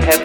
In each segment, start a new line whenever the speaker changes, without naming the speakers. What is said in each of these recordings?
have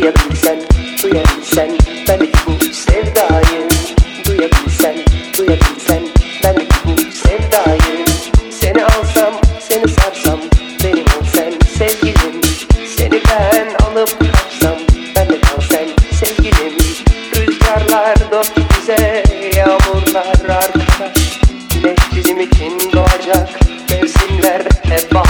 Duyabilsen, duyabilsen belki bu sevdayı. Duyabilsen, duyabilsen belki bu sevdayı. Seni alsam, seni sarsam benim olsan sevgilim. Seni ben alıp kapsam ben de kalsen sevgilim. Rüzgarlar dost bize, yağmurlar arkadaş Güneş bizim için doğacak mevsimler hep bahar